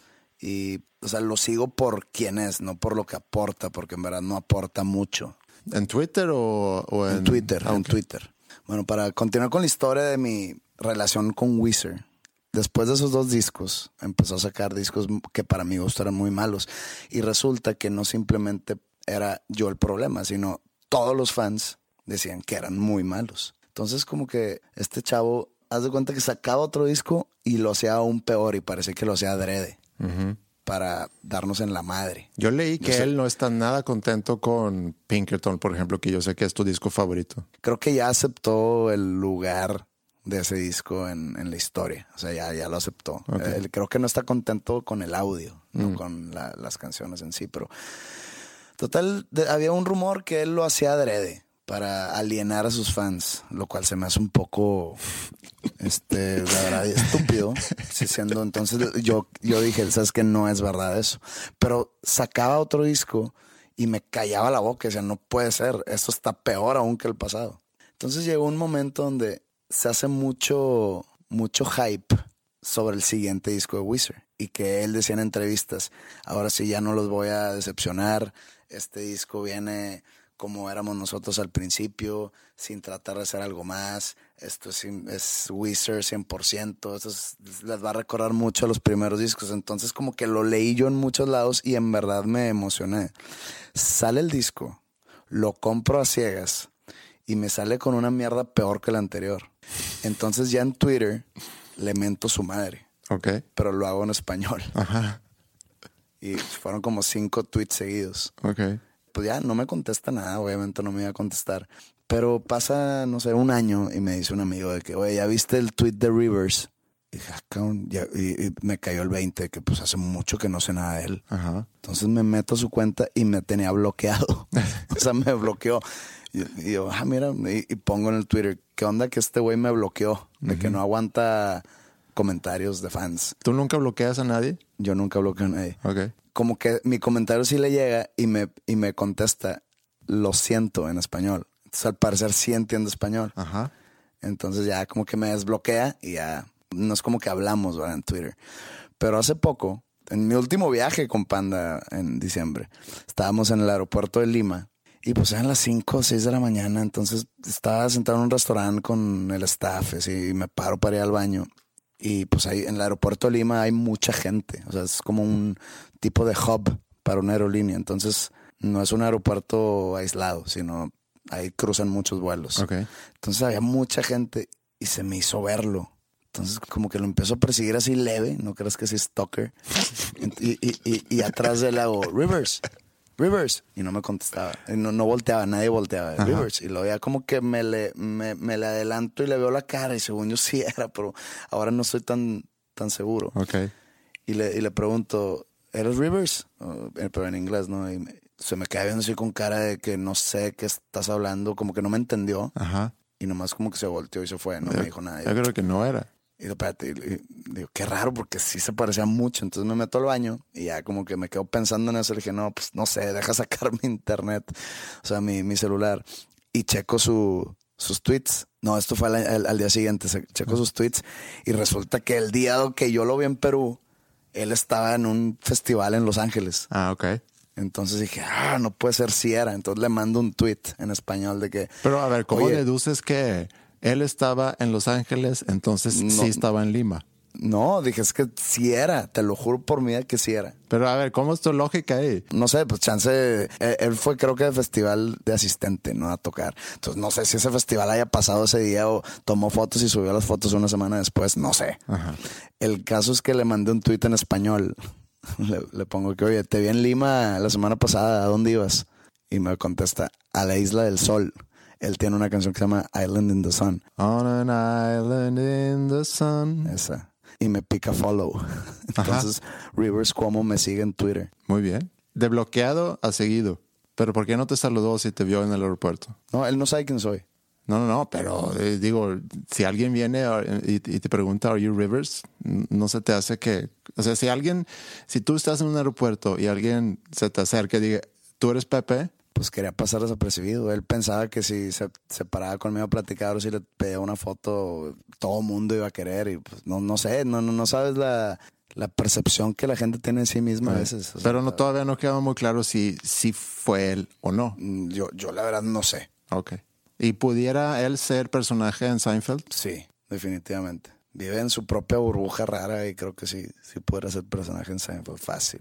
y, o sea, lo sigo por quién es, no por lo que aporta, porque en verdad no aporta mucho. ¿En Twitter o, o en, En Twitter, Ah, en. Twitter. Bueno, para continuar con la historia de mi relación con Weezer, después de esos dos discos, empezó a sacar discos que para mi gusto eran muy malos. Y resulta que no simplemente era yo el problema, sino todos los fans decían que eran muy malos. Entonces, como que este chavo, haz de cuenta que sacaba otro disco y lo hacía aún peor y parece que lo hacía adrede para darnos en la madre. Yo leí que él no está nada contento con Pinkerton, por ejemplo, que yo sé que es tu disco favorito. creo que ya aceptó el lugar de ese disco en, en la historia. O sea, ya, ya lo aceptó. Él creo que no está contento con el audio, no con la- las canciones en sí, pero total, de- había un rumor que él lo hacía adrede para alienar a sus fans, lo cual se me hace un poco, este, la verdad, estúpido. sí, siendo, entonces yo, yo dije, sabes que no es verdad eso. Pero sacaba otro disco y me callaba la boca, decía, no puede ser, esto está peor aún que el pasado. Entonces llegó un momento donde se hace mucho, mucho hype sobre el siguiente disco de Wizard y que él decía en entrevistas, ahora sí ya no los voy a decepcionar, este disco viene como éramos nosotros al principio, sin tratar de hacer algo más, esto es, es Wizard 100%, esto es- les va a recordar mucho a los primeros discos, entonces como que lo leí yo en muchos lados y en verdad me emocioné. Sale el disco, lo compro a ciegas y me sale con una mierda peor que la anterior. Entonces ya en Twitter le mento su madre, Ok. pero lo hago en español. Ajá. Y fueron como cinco tweets seguidos. Ok. Pues ya no me contesta nada, obviamente no me iba a contestar. Pero pasa, no sé, un año y me dice un amigo de que, oye, ¿ya viste el tweet de Rivers? Y, dije, "Ah, cabrón", ya- y- y me cayó el 20, que pues hace mucho que no sé nada de él. Ajá. Entonces me meto a su cuenta y me tenía bloqueado. <laughs> o sea, me bloqueó. Y, y yo, ah, mira, y, y pongo en el Twitter, ¿qué onda que este güey me bloqueó? De que no aguanta comentarios de fans. ¿Tú nunca bloqueas a nadie? Yo nunca bloqueo a nadie. Ok. Como que mi comentario sí le llega y me, y me contesta, lo siento en español. Entonces al parecer sí entiende español. Ajá. Entonces ya como que me desbloquea y ya no es como que hablamos ¿verdad? en Twitter. Pero hace poco, en mi último viaje con Panda en diciembre, estábamos en el aeropuerto de Lima y pues eran las 5 o 6 de la mañana. Entonces estaba sentado en un restaurante con el staff así, y me paro para ir al baño. Y pues ahí en el aeropuerto de Lima hay mucha gente. O sea, es como un tipo de hub para una aerolínea. Entonces no es un aeropuerto aislado, sino Ahí cruzan muchos vuelos. Ok. Entonces había mucha gente y se me hizo verlo. Entonces como que lo empezó a perseguir así leve, no creas que sí stalker. <laughs> Y, y, y, y atrás de él hago, Rivers, Rivers. Y no me contestaba. No, no volteaba, nadie volteaba. Rivers. Y luego ya como que me le, me, me le adelanto y le veo la cara y según yo <laughs> sí era, pero ahora no estoy tan, tan seguro. Ok. Y le, y le pregunto, ¿eres Rivers? Eh, pero en inglés, ¿no? Y me- se me queda viendo así con cara de que no sé qué estás hablando, como que no me entendió. Ajá. Y nomás como que se volteó y se fue, no me dijo nada. Yo creo que no era. Y digo, espérate, y- digo, qué raro, porque sí se parecía mucho. Entonces me meto al baño y ya como que me quedo pensando en eso. Le dije, no, pues no sé, deja sacar <laughs> mi internet, o sea, mi, mi celular. Y checo su, sus tweets. No, esto fue al, al- al día siguiente. Checo sus tweets y resulta que el día que yo lo vi en Perú, él estaba en un festival en Los Ángeles. Ah, ok. Entonces dije, ah, no puede ser si era. Entonces le mando un tweet en español de que. Pero a ver, ¿cómo Oye, deduces que él estaba en Los Ángeles, entonces No. sí estaba en Lima? No, dije, es que sí era. Te lo juro por vida que sí era. Pero a ver, ¿cómo es tu lógica ahí? No sé, pues chance, eh, él fue creo que de festival de asistente, no a tocar. Entonces no sé si ese festival haya pasado ese día o tomó fotos y subió las fotos una semana después, no sé. El caso es que le mandé un tuit en español. <laughs> Le, le pongo que, oye, te vi en Lima la semana pasada, ¿a dónde ibas? Y me contesta, a la Isla del Sol. Él tiene una canción que se llama Island in the Sun. On an island in the sun. Esa. Y me pica follow. <laughs> Entonces, Rivers Cuomo me sigue en Twitter. Muy bien. De bloqueado a seguido. Pero ¿por qué no te saludó si te vio en el aeropuerto? No, él no sabe quién soy. No, no, no, pero eh, digo, si alguien viene a- y, y te pregunta, ¿Are you Rivers? No se te hace que. O sea, si alguien, si tú estás en un aeropuerto y alguien se te acerca y diga, ¿tú eres Pepe? Pues quería pasar desapercibido. Él pensaba que si se, se paraba conmigo a platicar o si le pedía una foto, todo mundo iba a querer. Y pues no, no sé, no, no, no sabes la, la percepción que la gente tiene de sí misma a veces. O sea, Pero no, todavía no queda muy claro si, si fue él o no. mm, yo, yo la verdad no sé. Ok. ¿Y pudiera él ser personaje en Seinfeld? Sí, definitivamente. Vive en su propia burbuja rara y creo que sí, sí pudiera ser personaje en Seinfeld. Fácil.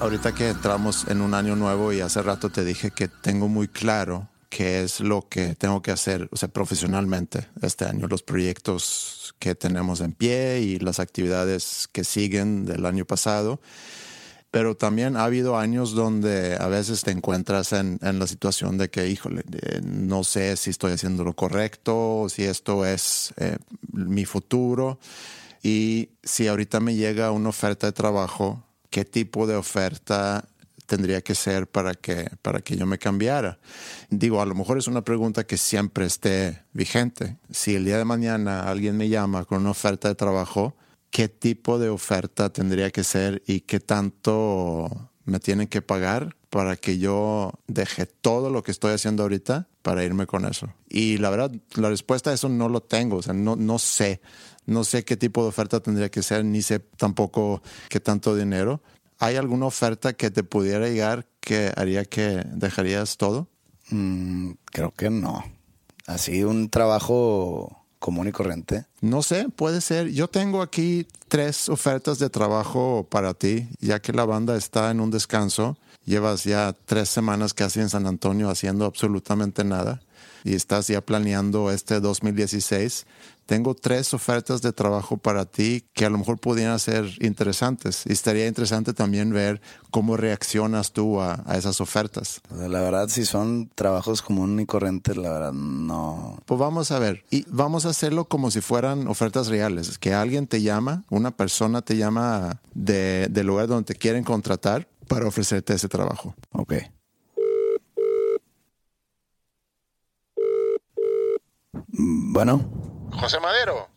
Ahorita que entramos en un año nuevo y hace rato te dije que tengo muy claro qué es lo que tengo que hacer, o sea, profesionalmente este año, los proyectos que tenemos en pie y las actividades que siguen del año pasado. Pero también ha habido años donde a veces te encuentras en, en la situación de que, híjole, no sé si estoy haciendo lo correcto, si esto es eh, mi futuro. Y si ahorita me llega una oferta de trabajo, ¿qué tipo de oferta tendría que ser para que, para que yo me cambiara? Digo, a lo mejor es una pregunta que siempre esté vigente. Si el día de mañana alguien me llama con una oferta de trabajo, ¿qué tipo de oferta tendría que ser y qué tanto me tienen que pagar para que yo deje todo lo que estoy haciendo ahorita para irme con eso? Y la verdad, la respuesta a eso no lo tengo, o sea, no, no sé. No sé qué tipo de oferta tendría que ser, ni sé tampoco qué tanto dinero. ¿Hay alguna oferta que te pudiera llegar que haría que dejarías todo? Mm, creo que no. Así un trabajo común y corriente. No sé, puede ser. Yo tengo aquí tres ofertas de trabajo para ti, ya que la banda está en un descanso. Llevas ya tres semanas casi en San Antonio haciendo absolutamente nada. y estás ya planeando este 2016, tengo tres ofertas de trabajo para ti que a lo mejor pudieran ser interesantes. Y estaría interesante también ver cómo reaccionas tú a, esas ofertas. La verdad, si son trabajos común y corrientes, la verdad, no. Pues vamos a ver. Y vamos a hacerlo como si fueran ofertas reales. Que alguien te llama, una persona te llama de, del lugar donde te quieren contratar para ofrecerte ese trabajo. Ok. Bueno. José Madero.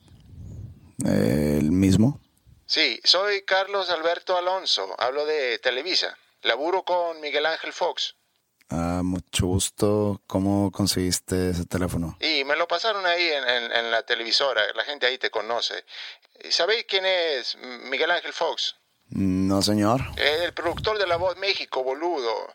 el mismo. Sí, soy Carlos Alberto Alonso, hablo de Televisa. Laburo con Miguel Ángel Fox. Ah, mucho gusto. ¿Cómo conseguiste ese teléfono? Y me lo pasaron ahí en, en la televisora. La gente ahí te conoce. ¿Sabéis quién es Miguel Ángel Fox? No, señor. El productor de La Voz México, boludo.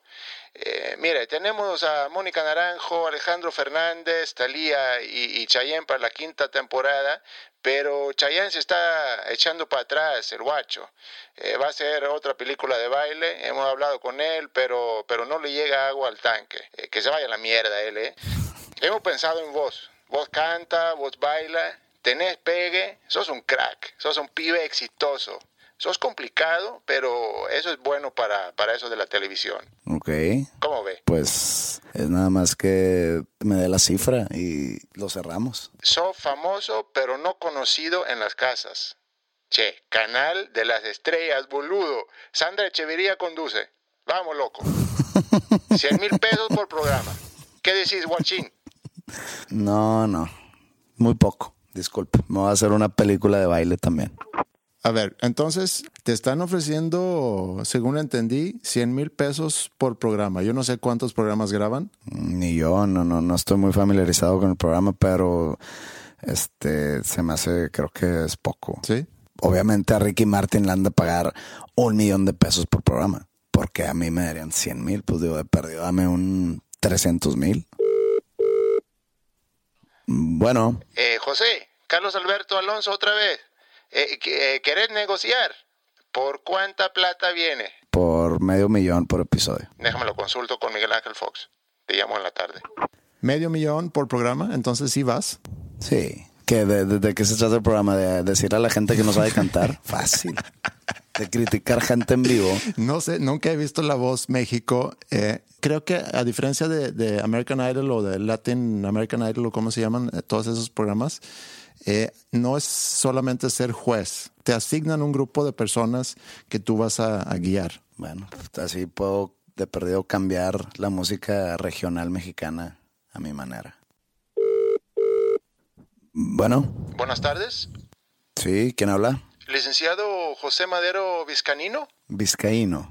Eh, mire, tenemos a Mónica Naranjo, Alejandro Fernández, Talía y, y Chayén para la quinta temporada, pero Chayén se está echando para atrás, el guacho. Eh, va a ser otra película de baile, hemos hablado con él, pero, pero no le llega agua al tanque. Eh, que se vaya a la mierda él, ¿eh? Hemos pensado en vos. Vos canta, vos baila, tenés pegue, sos un crack, sos un pibe exitoso. Eso es complicado, pero eso es bueno para, para eso de la televisión. Ok. ¿Cómo ve? Pues es nada más que me dé la cifra y lo cerramos. Soy famoso, pero no conocido en las casas. Che, canal de las estrellas, boludo. Sandra Echeverría conduce. Vamos, loco. <laughs> 100 mil pesos por programa. ¿Qué decís, guachín? No, no. Muy poco. Disculpe. Me voy a hacer una película de baile también. A ver, entonces te están ofreciendo, según entendí, 100 mil pesos por programa. Yo no sé cuántos programas graban. Ni yo, no, no, no estoy muy familiarizado con el programa, pero este se me hace, creo que es poco. Sí. Obviamente a Ricky Martin le han de pagar un millón de pesos por programa, porque a mí me darían 100 mil, pues digo, de perdido, dame un 300 mil. Bueno. Eh, José, Carlos Alberto Alonso otra vez. Eh, eh, ¿Querés negociar? ¿Por cuánta plata viene? Por medio millón por episodio. Déjame lo consulto con Miguel Ángel Fox. Te llamo en la tarde. ¿Medio millón por programa? Entonces sí vas. Sí. ¿Que de, qué se trata el programa? ¿De decir a la gente que no sabe cantar? <laughs> Fácil. De criticar gente en vivo. No sé, nunca he visto La Voz México. Eh, creo que a diferencia de, American Idol o de Latin American Idol o cómo se llaman todos esos programas, eh, no es solamente ser juez, te asignan un grupo de personas que tú vas a, guiar. Bueno, así puedo de perdido cambiar la música regional mexicana a mi manera. Bueno. Buenas tardes. Sí, ¿quién habla? Licenciado José Madero Vizcanino. Vizcaíno.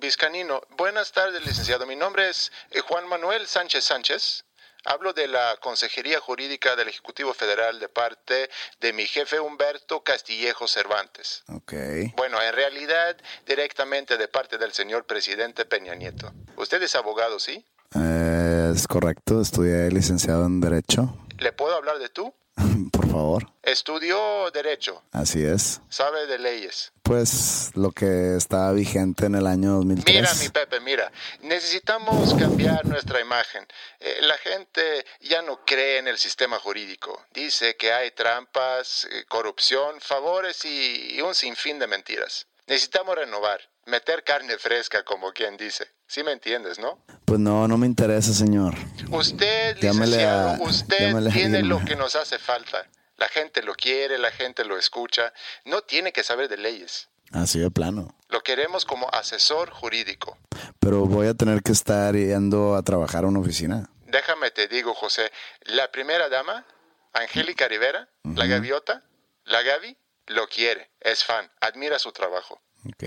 Vizcanino. Buenas tardes, licenciado. Mi nombre es eh, Juan Manuel Sánchez Sánchez. Hablo de la Consejería Jurídica del Ejecutivo Federal de parte de mi jefe Humberto Castillejo Cervantes. Ok. Bueno, en realidad directamente de parte del señor presidente Peña Nieto. ¿Usted es abogado, sí? Eh, es correcto, estudié licenciado en Derecho. ¿Le puedo hablar de tú? <laughs> Por favor. Estudió Derecho. Así es. ¿Sabe de leyes? Pues lo que estaba vigente en el año 2003. Mira, mi Pepe, mira. Necesitamos cambiar nuestra imagen. Eh, la gente ya no cree en el sistema jurídico. Dice que hay trampas, eh, corrupción, favores y un sinfín de mentiras. Necesitamos renovar, meter carne fresca, como quien dice. ¿Sí me entiendes, no? Pues no, no me interesa, señor. Usted, licenciado, usted tiene lo que nos hace falta. La gente lo quiere, la gente lo escucha. No tiene que saber de leyes. Así de plano. Lo queremos como asesor jurídico. Pero voy a tener que estar yendo a trabajar a una oficina. Déjame te digo, José. La primera dama, Angélica Rivera, la gaviota, la Gavi, lo quiere, es fan, admira su trabajo. Ok.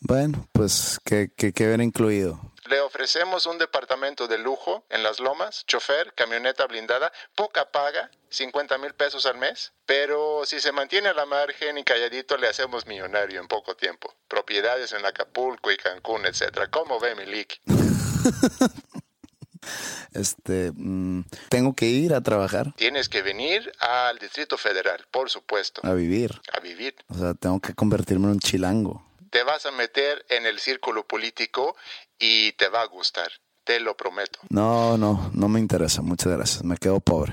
Bueno, pues, ¿qué, qué, qué incluido? Le ofrecemos un departamento de lujo en Las Lomas, chofer, camioneta blindada, poca paga, 50 mil pesos al mes, pero si se mantiene a la margen y calladito le hacemos millonario en poco tiempo. Propiedades en Acapulco y Cancún, etcétera. ¿Cómo ve mi leak? <laughs> este, mm, tengo que ir a trabajar. Tienes que venir al Distrito Federal, por supuesto. A vivir. A vivir. O sea, tengo que convertirme en un chilango. Te vas a meter en el círculo político y te va a gustar. te lo prometo. No, no, no me interesa. Muchas gracias. Me quedo pobre.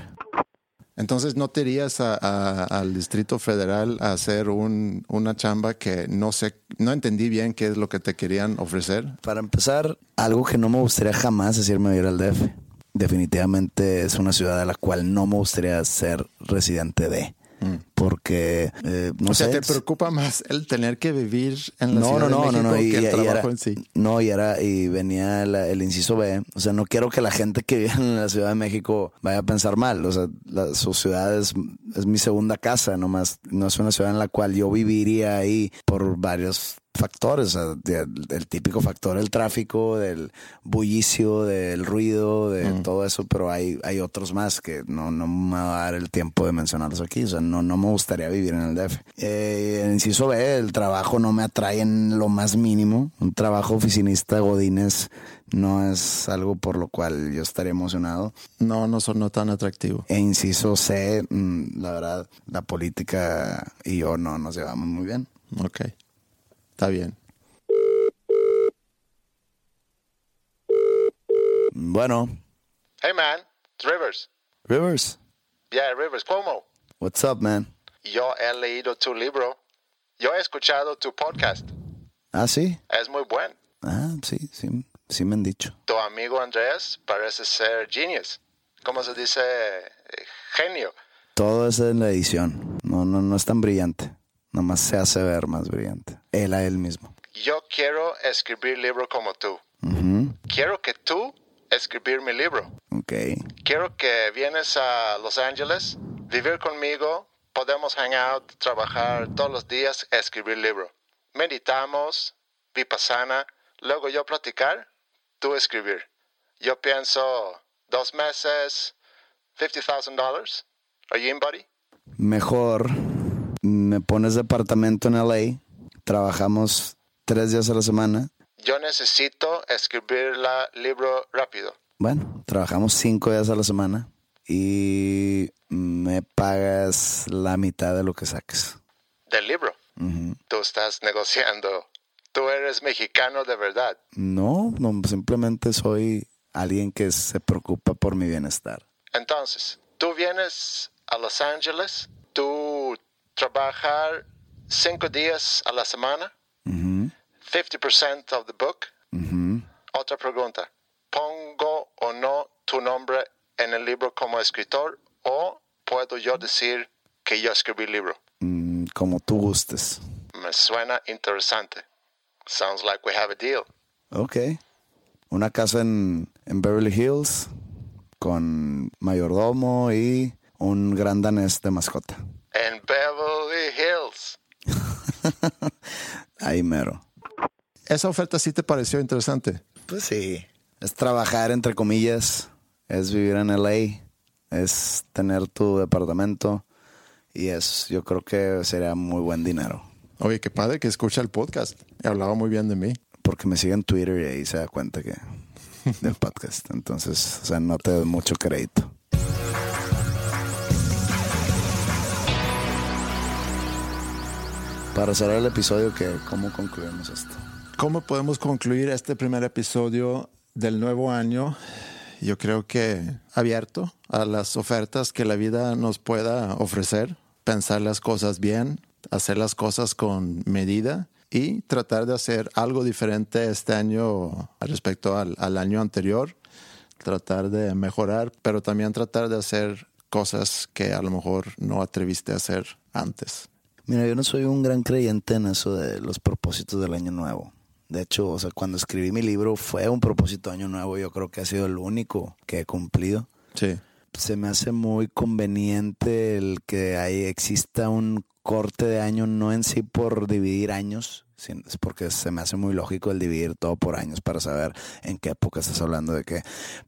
Entonces, ¿no te irías a- a- al Distrito Federal a hacer un, una chamba que no sé, no entendí bien qué es lo que te querían ofrecer? Para empezar, algo que no me gustaría jamás es irme a vivir al DF. Definitivamente es una ciudad a la cual no me gustaría ser residente de. Porque, eh, no o sea, sé, ¿te es- preocupa más el tener que vivir en la no, Ciudad no, de no, México no, no, y, que el y trabajo era, en sí? no, y era, y venía la- el inciso B, o sea, no quiero que la gente que vive en la Ciudad de México vaya a pensar mal, o sea, la- su ciudad es, es mi segunda casa, nomás, no es una ciudad en la cual yo viviría ahí por varios factores, el típico factor del tráfico, del bullicio, del ruido, de todo eso, pero hay, hay otros más que no, no me va a dar el tiempo de mencionarlos aquí, o sea, no, no me gustaría vivir en el DF. Eh, el inciso B, el trabajo no me atrae en lo más mínimo, un trabajo oficinista, Godínez, no es algo por lo cual yo estaría emocionado. No, no sonó tan atractivo. E inciso C, mm, la verdad, la política y yo no nos llevamos muy bien. Ok, está bien. Bueno, Hey man, it's Rivers. Rivers, Yeah, Rivers, ¿cómo? what's up, man? Yo he leído tu libro. Yo he escuchado tu podcast. Ah, sí. Es muy bueno. Ah, sí, sí, sí me han dicho. Tu amigo Andrés parece ser genius. ¿Cómo se dice? Eh, Genio. Todo es en la edición. No, no, no es tan brillante. Nomás se hace ver más brillante. Él a él mismo. Yo quiero escribir libro como tú. Ujú, Quiero que tú escribir mi libro. Ok. Quiero que vienes a Los Ángeles, vivir conmigo, podemos hang out, trabajar todos los días, escribir libro. Meditamos, vipassana, luego yo platicar, tú escribir. Yo pienso dos meses, $50,000. Are you in, buddy? Mejor me pones departamento en LA. Trabajamos tres días a la semana. Yo necesito escribir la libro rápido. Bueno, trabajamos cinco días a la semana. Y me pagas la mitad de lo que saques. Del libro. Tú estás negociando. Tú eres mexicano de verdad. No, no, simplemente soy alguien que se preocupa por mi bienestar. Entonces, tú vienes a Los Ángeles, tú trabajar cinco días a la semana, Ujú, 50% of the book. Otra pregunta, ¿pongo o no tu nombre en el libro como escritor o puedo yo decir que yo escribí el libro? Mm, como tú gustes. Me suena interesante. Sounds like we have a deal. Ok. Una casa en, en Beverly Hills con mayordomo y un gran danés de mascota. En Beverly Hills. <laughs> Ahí mero. ¿Esa oferta sí te pareció interesante? Pues sí. Es trabajar, entre comillas. Es vivir en LA. Es tener tu departamento. Y es, yo creo que sería muy buen dinero. Oye, qué padre que escucha el podcast. Hablaba muy bien de mí. Porque me sigue en Twitter y ahí se da cuenta que del <laughs> podcast. Entonces, o sea, no te doy mucho crédito. Para cerrar el episodio, que ¿cómo concluimos esto? ¿Cómo podemos concluir este primer episodio del nuevo año? Yo creo que abierto a las ofertas que la vida nos pueda ofrecer, pensar las cosas bien, hacer las cosas con medida y tratar de hacer algo diferente este año respecto al, al año anterior, tratar de mejorar, pero también tratar de hacer cosas que a lo mejor no atreviste a hacer antes. Mira, yo no soy un gran creyente en eso de los propósitos del año nuevo. De hecho, o sea, cuando escribí mi libro fue un propósito de año nuevo. Yo creo que ha sido el único que he cumplido. Sí. Se me hace muy conveniente el que ahí exista un corte de año, no en sí por dividir años, es porque se me hace muy lógico el dividir todo por años para saber en qué época estás hablando de qué.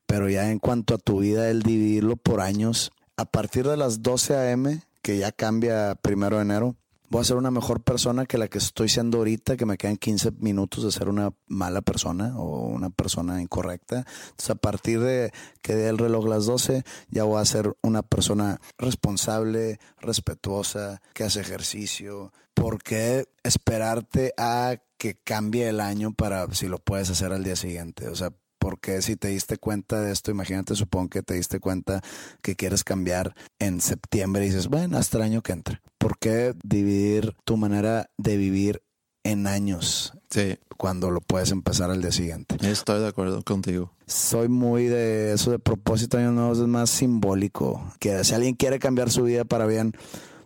Pero ya en cuanto a tu vida, el dividirlo por años, a partir de las 12 a.m., que ya cambia primero de enero, voy a ser una mejor persona que la que estoy siendo ahorita, que me quedan 15 minutos de ser una mala persona o una persona incorrecta. Entonces, a partir de que dé el reloj las 12, ya voy a ser una persona responsable, respetuosa, que hace ejercicio. ¿Por qué esperarte a que cambie el año para si lo puedes hacer al día siguiente? O sea, Porque si te diste cuenta de esto, imagínate, supongo que te diste cuenta que quieres cambiar en septiembre y dices, bueno, hasta el año que entra. ¿Por qué dividir tu manera de vivir en años Sí, cuando lo puedes empezar al día siguiente? estoy de acuerdo contigo. Soy muy de eso de propósito de año nuevo, es más simbólico. Que si alguien quiere cambiar su vida para bien,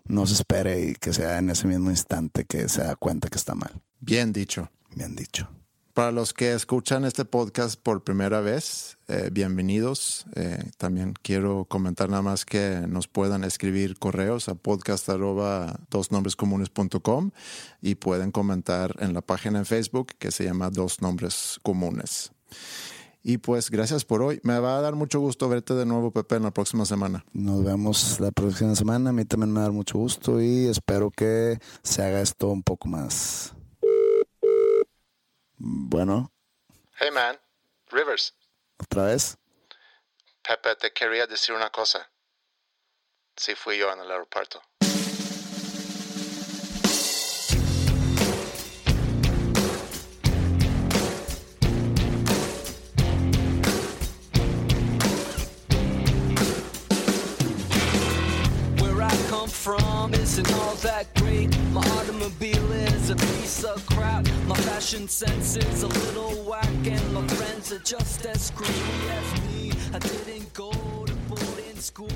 no se espere y que sea en ese mismo instante que se da cuenta que está mal. Bien dicho. Bien dicho. Para los que escuchan este podcast por primera vez, eh, bienvenidos. Eh, también quiero comentar nada más que nos puedan escribir correos a podcast arroba dosnombrescomunes.com y pueden comentar en la página en Facebook que se llama Dos Nombres Comunes. Y pues gracias por hoy. Me va a dar mucho gusto verte de nuevo, Pepe, en la próxima semana. Nos vemos la próxima semana. A mí también me va a dar mucho gusto y espero que se haga esto un poco más. Bueno, Hey man, Rivers, otra vez. Pepe, te quería decir una cosa. Sí fui yo en el aeropuerto. From isn't all that great. My automobile is a piece of crap. My fashion sense is a little whack, and my friends are just as screwy as me. I didn't go to boarding schools.